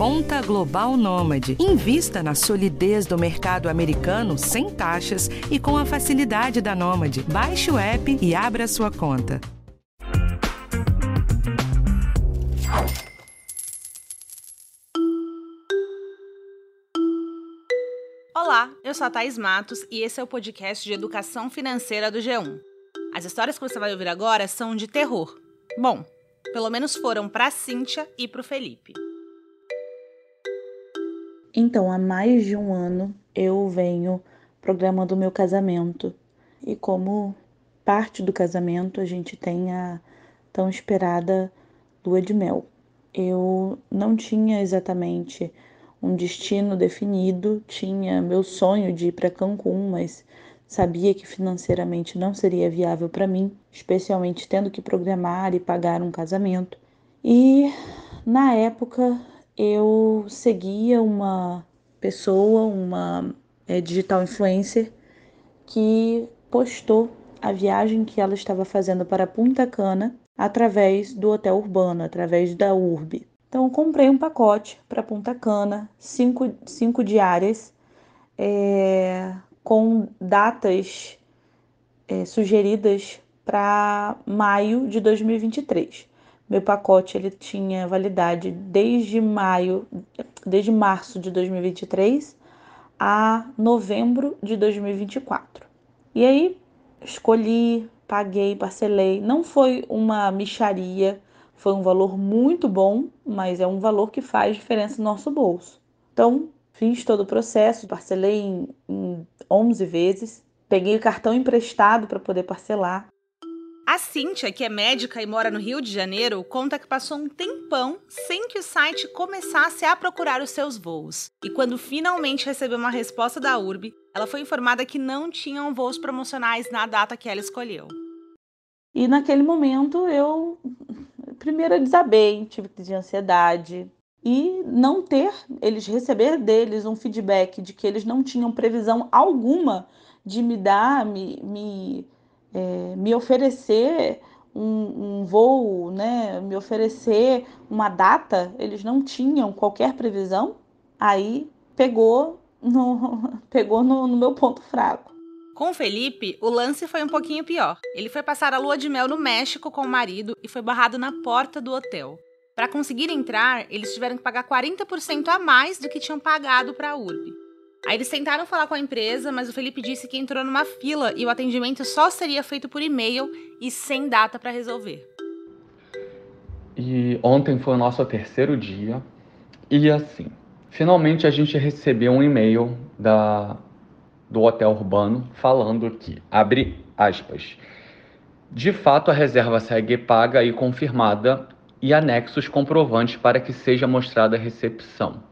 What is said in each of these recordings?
Conta Global Nômade. Invista na solidez do mercado americano sem taxas e com a facilidade da Nômade. Baixe o app e abra sua conta. Olá, eu sou a Thais Matos e esse é o podcast de educação financeira do G1. As histórias que você vai ouvir agora são de terror. Bom, pelo menos foram para Cíntia e para o Felipe. Então, há mais de um ano eu venho programando o meu casamento. E como parte do casamento, a gente tem a tão esperada lua de mel. Eu não tinha exatamente um destino definido, tinha meu sonho de ir para Cancún, mas sabia que financeiramente não seria viável para mim, especialmente tendo que programar e pagar um casamento. E na época eu seguia uma pessoa, uma é, digital influencer, que postou a viagem que ela estava fazendo para Punta Cana através do hotel urbano, através da URB. Então, comprei um pacote para Punta Cana, cinco, cinco diárias, é, com datas é, sugeridas para maio de 2023. Meu pacote ele tinha validade desde maio, desde março de 2023 a novembro de 2024. E aí escolhi, paguei, parcelei. Não foi uma micharia, foi um valor muito bom, mas é um valor que faz diferença no nosso bolso. Então, fiz todo o processo, parcelei em, em 11 vezes, peguei o cartão emprestado para poder parcelar. A Cíntia, que é médica e mora no Rio de Janeiro, conta que passou um tempão sem que o site começasse a procurar os seus voos. E quando finalmente recebeu uma resposta da URB, ela foi informada que não tinham voos promocionais na data que ela escolheu. E naquele momento eu primeiro eu desabei, tive crise de ansiedade, e não ter, eles receber deles um feedback de que eles não tinham previsão alguma de me dar, me, me é, me oferecer um, um, voo, né, me oferecer uma data, eles não tinham qualquer previsão, aí pegou no, pegou no, no meu ponto fraco. Com o Felipe, o lance foi um pouquinho pior. Ele foi passar a lua de mel no México com o marido e foi barrado na porta do hotel. Para conseguir entrar, eles tiveram que pagar 40% a mais do que tinham pagado para a URB. Aí eles tentaram falar com a empresa, mas o Felipe disse que entrou numa fila e o atendimento só seria feito por e-mail e sem data para resolver. E ontem foi o nosso terceiro dia e assim, finalmente a gente recebeu um e-mail da do hotel urbano falando que abre aspas. De fato, a reserva segue paga e confirmada e anexos comprovantes para que seja mostrada a recepção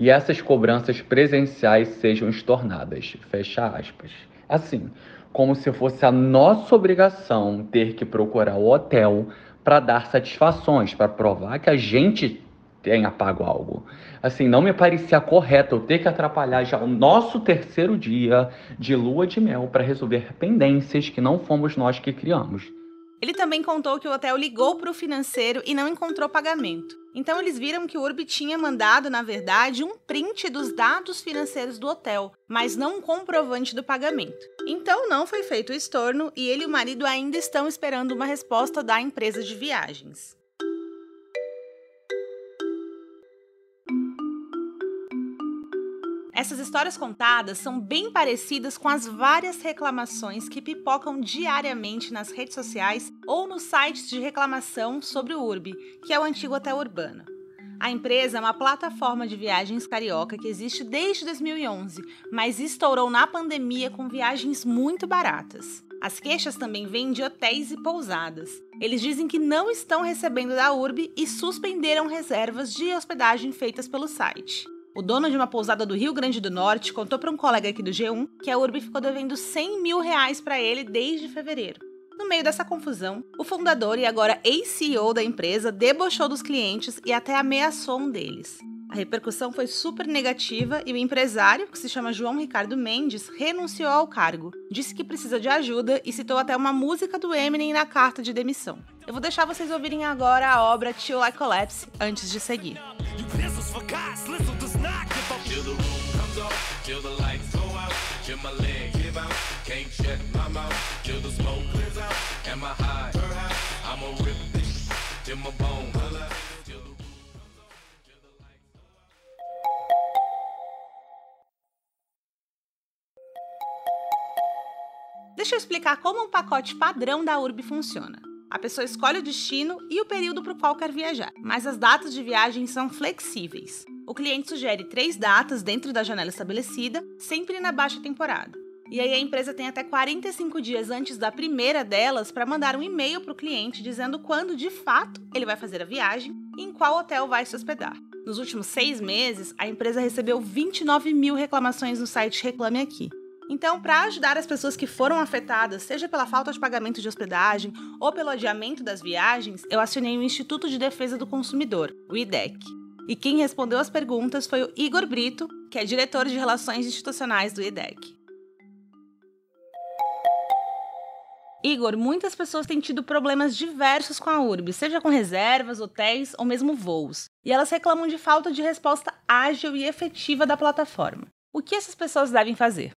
e essas cobranças presenciais sejam estornadas. Fecha aspas. Assim, como se fosse a nossa obrigação ter que procurar o hotel para dar satisfações, para provar que a gente tenha pago algo. Assim, não me parecia correto eu ter que atrapalhar já o nosso terceiro dia de lua de mel para resolver pendências que não fomos nós que criamos. Ele também contou que o hotel ligou para o financeiro e não encontrou pagamento. Então eles viram que o Urb tinha mandado, na verdade, um print dos dados financeiros do hotel, mas não um comprovante do pagamento. Então não foi feito o estorno e ele e o marido ainda estão esperando uma resposta da empresa de viagens. Essas histórias contadas são bem parecidas com as várias reclamações que pipocam diariamente nas redes sociais ou nos sites de reclamação sobre o URB, que é o antigo hotel urbano. A empresa é uma plataforma de viagens carioca que existe desde 2011, mas estourou na pandemia com viagens muito baratas. As queixas também vêm de hotéis e pousadas. Eles dizem que não estão recebendo da URB e suspenderam reservas de hospedagem feitas pelo site. O dono de uma pousada do Rio Grande do Norte contou para um colega aqui do G1 que a URB ficou devendo 100 mil reais para ele desde fevereiro. No meio dessa confusão, o fundador e agora ex-CEO da empresa debochou dos clientes e até ameaçou um deles. A repercussão foi super negativa e o empresário, que se chama João Ricardo Mendes, renunciou ao cargo. Disse que precisa de ajuda e citou até uma música do Eminem na carta de demissão. Eu vou deixar vocês ouvirem agora a obra Till I Collapse antes de seguir. for my leg give out, can't shut my mouth, till the smoke clears out, high? I'ma rip this my bone. Deixa eu explicar como um pacote padrão da URB funciona. A pessoa escolhe o destino e o período para o qual quer viajar, mas as datas de viagem são flexíveis. O cliente sugere três datas dentro da janela estabelecida, sempre na baixa temporada. E aí a empresa tem até 45 dias antes da primeira delas para mandar um e-mail para o cliente dizendo quando de fato ele vai fazer a viagem e em qual hotel vai se hospedar. Nos últimos seis meses, a empresa recebeu 29 mil reclamações no site Reclame Aqui. Então, para ajudar as pessoas que foram afetadas, seja pela falta de pagamento de hospedagem ou pelo adiamento das viagens, eu acionei o Instituto de Defesa do Consumidor, o IDEC. E quem respondeu as perguntas foi o Igor Brito, que é diretor de Relações Institucionais do IDEC. Igor, muitas pessoas têm tido problemas diversos com a URB, seja com reservas, hotéis ou mesmo voos. E elas reclamam de falta de resposta ágil e efetiva da plataforma. O que essas pessoas devem fazer?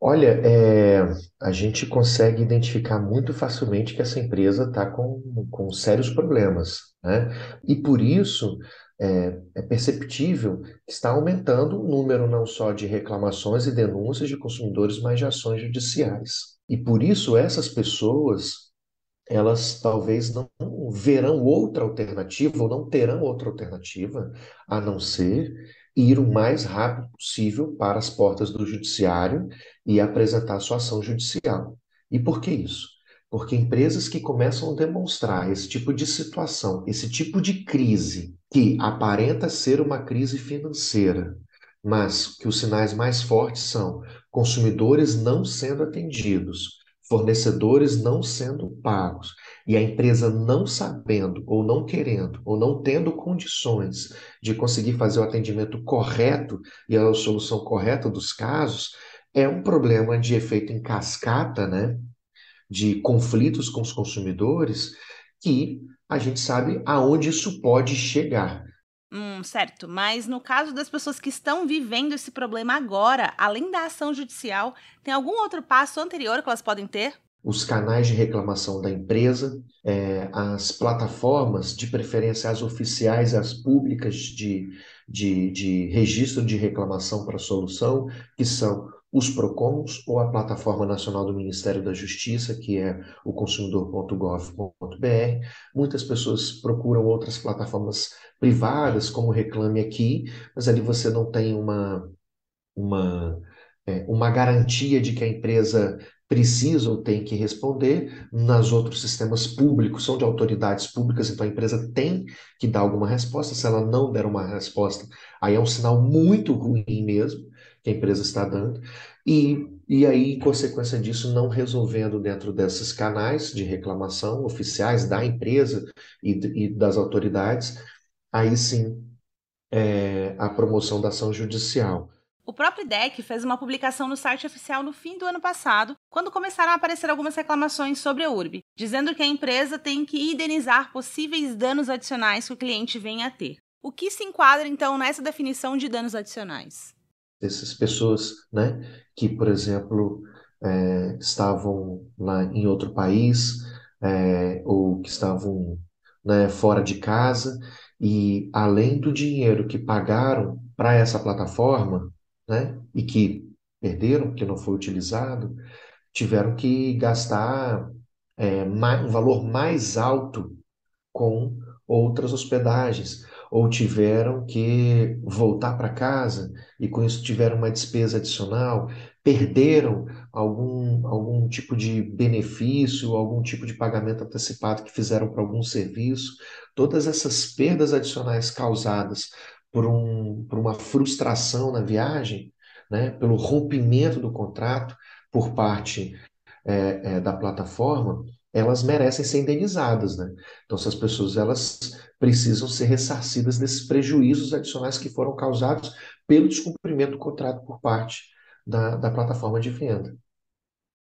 Olha, é, a gente consegue identificar muito facilmente que essa empresa está com, com sérios problemas, né? E por isso é, é perceptível que está aumentando o número não só de reclamações e denúncias de consumidores, mas de ações judiciais. E por isso essas pessoas elas talvez não verão outra alternativa ou não terão outra alternativa a não ser ir o mais rápido possível para as portas do judiciário e apresentar sua ação judicial. E por que isso? Porque empresas que começam a demonstrar esse tipo de situação, esse tipo de crise, que aparenta ser uma crise financeira, mas que os sinais mais fortes são consumidores não sendo atendidos, fornecedores não sendo pagos e a empresa não sabendo ou não querendo ou não tendo condições de conseguir fazer o atendimento correto e a solução correta dos casos, é um problema de efeito em cascata, né? De conflitos com os consumidores que a gente sabe aonde isso pode chegar. Hum, certo. Mas no caso das pessoas que estão vivendo esse problema agora, além da ação judicial, tem algum outro passo anterior que elas podem ter? Os canais de reclamação da empresa, é, as plataformas, de preferência as oficiais, as públicas de, de, de registro de reclamação para solução, que são os PROCONs ou a Plataforma Nacional do Ministério da Justiça, que é o consumidor.gov.br. Muitas pessoas procuram outras plataformas privadas, como Reclame Aqui, mas ali você não tem uma, uma, é, uma garantia de que a empresa precisa ou tem que responder. Nas outros sistemas públicos, são de autoridades públicas, então a empresa tem que dar alguma resposta. Se ela não der uma resposta, aí é um sinal muito ruim mesmo que a empresa está dando. E, e aí, em consequência disso, não resolvendo dentro desses canais de reclamação oficiais da empresa e, e das autoridades, aí sim é, a promoção da ação judicial. O próprio IDEC fez uma publicação no site oficial no fim do ano passado, quando começaram a aparecer algumas reclamações sobre a URB, dizendo que a empresa tem que indenizar possíveis danos adicionais que o cliente venha a ter. O que se enquadra então nessa definição de danos adicionais? Essas pessoas, né, que, por exemplo, é, estavam lá em outro país é, ou que estavam né, fora de casa e além do dinheiro que pagaram para essa plataforma, né, e que perderam, que não foi utilizado, tiveram que gastar é, mais, um valor mais alto com outras hospedagens, ou tiveram que voltar para casa e com isso tiveram uma despesa adicional, perderam algum, algum tipo de benefício, algum tipo de pagamento antecipado que fizeram para algum serviço. Todas essas perdas adicionais causadas por, um, por uma frustração na viagem, né, pelo rompimento do contrato por parte é, é, da plataforma, elas merecem ser indenizadas, né? Então, essas pessoas elas precisam ser ressarcidas desses prejuízos adicionais que foram causados pelo descumprimento do contrato por parte da, da plataforma de venda.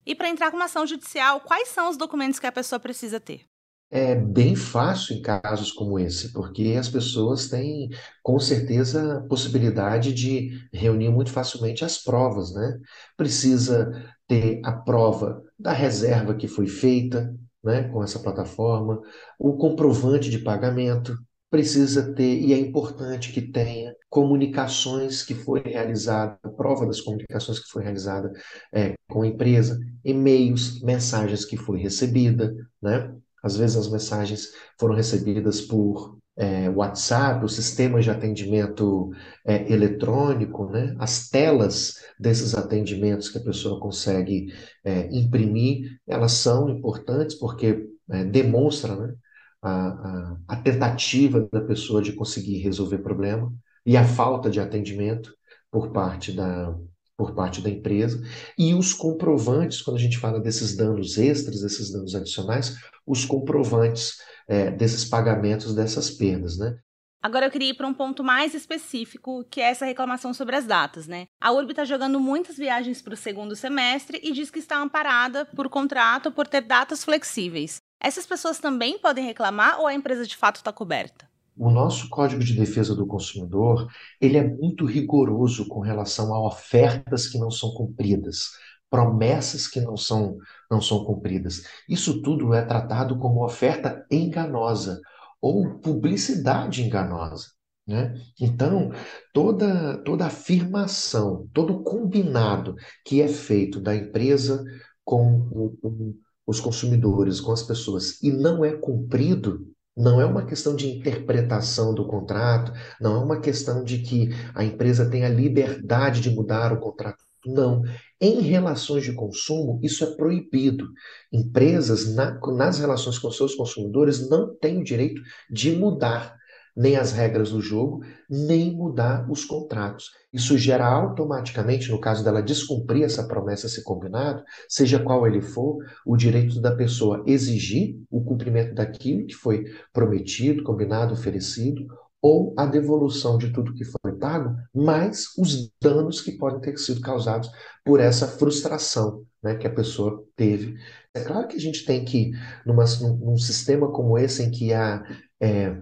E para entrar com uma ação judicial, quais são os documentos que a pessoa precisa ter? é bem fácil em casos como esse, porque as pessoas têm, com certeza, possibilidade de reunir muito facilmente as provas, né? Precisa ter a prova da reserva que foi feita, né, com essa plataforma, o comprovante de pagamento, precisa ter, e é importante que tenha, comunicações que foi realizada, prova das comunicações que foi realizada é, com a empresa, e-mails, mensagens que foi recebida, né? Às vezes as mensagens foram recebidas por é, WhatsApp, os sistemas de atendimento é, eletrônico, né? as telas desses atendimentos que a pessoa consegue é, imprimir, elas são importantes porque é, demonstram né? a, a, a tentativa da pessoa de conseguir resolver problema e a falta de atendimento por parte da, por parte da empresa, e os comprovantes, quando a gente fala desses danos extras, desses danos adicionais, os comprovantes é, desses pagamentos dessas perdas, né? Agora eu queria ir para um ponto mais específico, que é essa reclamação sobre as datas, né? A URB está jogando muitas viagens para o segundo semestre e diz que está amparada por contrato por ter datas flexíveis. Essas pessoas também podem reclamar ou a empresa de fato está coberta? O nosso Código de Defesa do Consumidor, ele é muito rigoroso com relação a ofertas que não são cumpridas, promessas que não são, não são cumpridas. Isso tudo é tratado como oferta enganosa ou publicidade enganosa. Né? Então, toda, toda afirmação, todo combinado que é feito da empresa com o, o, os consumidores, com as pessoas, e não é cumprido, não é uma questão de interpretação do contrato, não é uma questão de que a empresa tem a liberdade de mudar o contrato. Não. Em relações de consumo, isso é proibido. Empresas, na, nas relações com seus consumidores, não têm o direito de mudar nem as regras do jogo, nem mudar os contratos. Isso gera automaticamente, no caso dela descumprir essa promessa, esse combinado, seja qual ele for, o direito da pessoa exigir o cumprimento daquilo que foi prometido, combinado, oferecido, ou a devolução de tudo que foi pago, mais os danos que podem ter sido causados por essa frustração né, que a pessoa teve. É claro que a gente tem que, numa, num, sistema como esse, em que há é,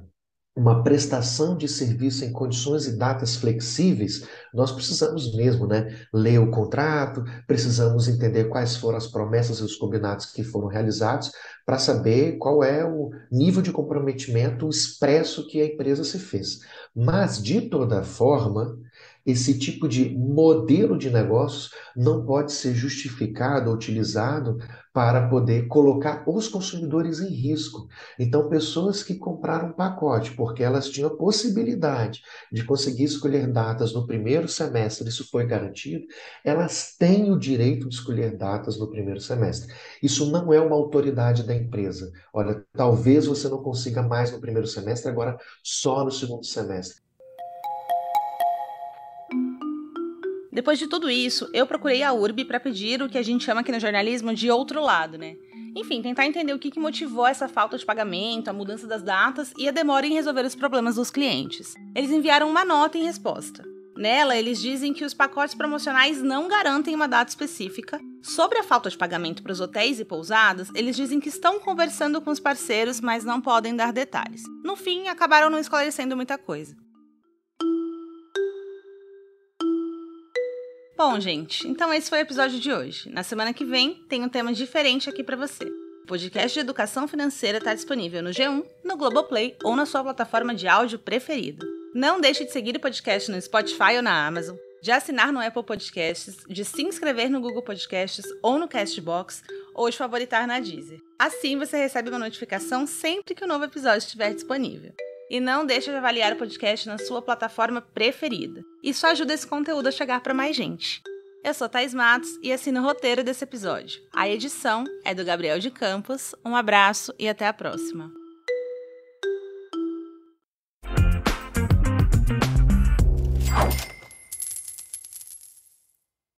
uma prestação de serviço em condições e datas flexíveis, nós precisamos mesmo né, ler o contrato, precisamos entender quais foram as promessas e os combinados que foram realizados para saber qual é o nível de comprometimento expresso que a empresa se fez. Mas, de toda forma, esse tipo de modelo de negócios não pode ser justificado, utilizado para poder colocar os consumidores em risco. Então, pessoas que compraram um pacote porque elas tinham a possibilidade de conseguir escolher datas no primeiro semestre, isso foi garantido, elas têm o direito de escolher datas no primeiro semestre. Isso não é uma autoridade da empresa. Olha, talvez você não consiga mais no primeiro semestre, agora só no segundo semestre. Depois de tudo isso, eu procurei a URB para pedir o que a gente chama aqui no jornalismo de outro lado, né? Enfim, tentar entender o que, que motivou essa falta de pagamento, a mudança das datas e a demora em resolver os problemas dos clientes. Eles enviaram uma nota em resposta. Nela, eles dizem que os pacotes promocionais não garantem uma data específica. Sobre a falta de pagamento para os hotéis e pousadas, eles dizem que estão conversando com os parceiros, mas não podem dar detalhes. No fim, acabaram não esclarecendo muita coisa. Bom, gente, então esse foi o episódio de hoje. Na semana que vem tem um tema diferente aqui para você. O podcast de educação financeira está disponível no G1, no Globoplay ou na sua plataforma de áudio preferida. Não deixe de seguir o podcast no Spotify ou na Amazon, de assinar no Apple Podcasts, de se inscrever no Google Podcasts ou no Castbox, ou de favoritar na Deezer. Assim você recebe uma notificação sempre que o um novo episódio estiver disponível. E não deixe de avaliar o podcast na sua plataforma preferida. Isso ajuda esse conteúdo a chegar para mais gente. Eu sou Thais Matos e assino o roteiro desse episódio. A edição é do Gabriel de Campos. Um abraço e até a próxima.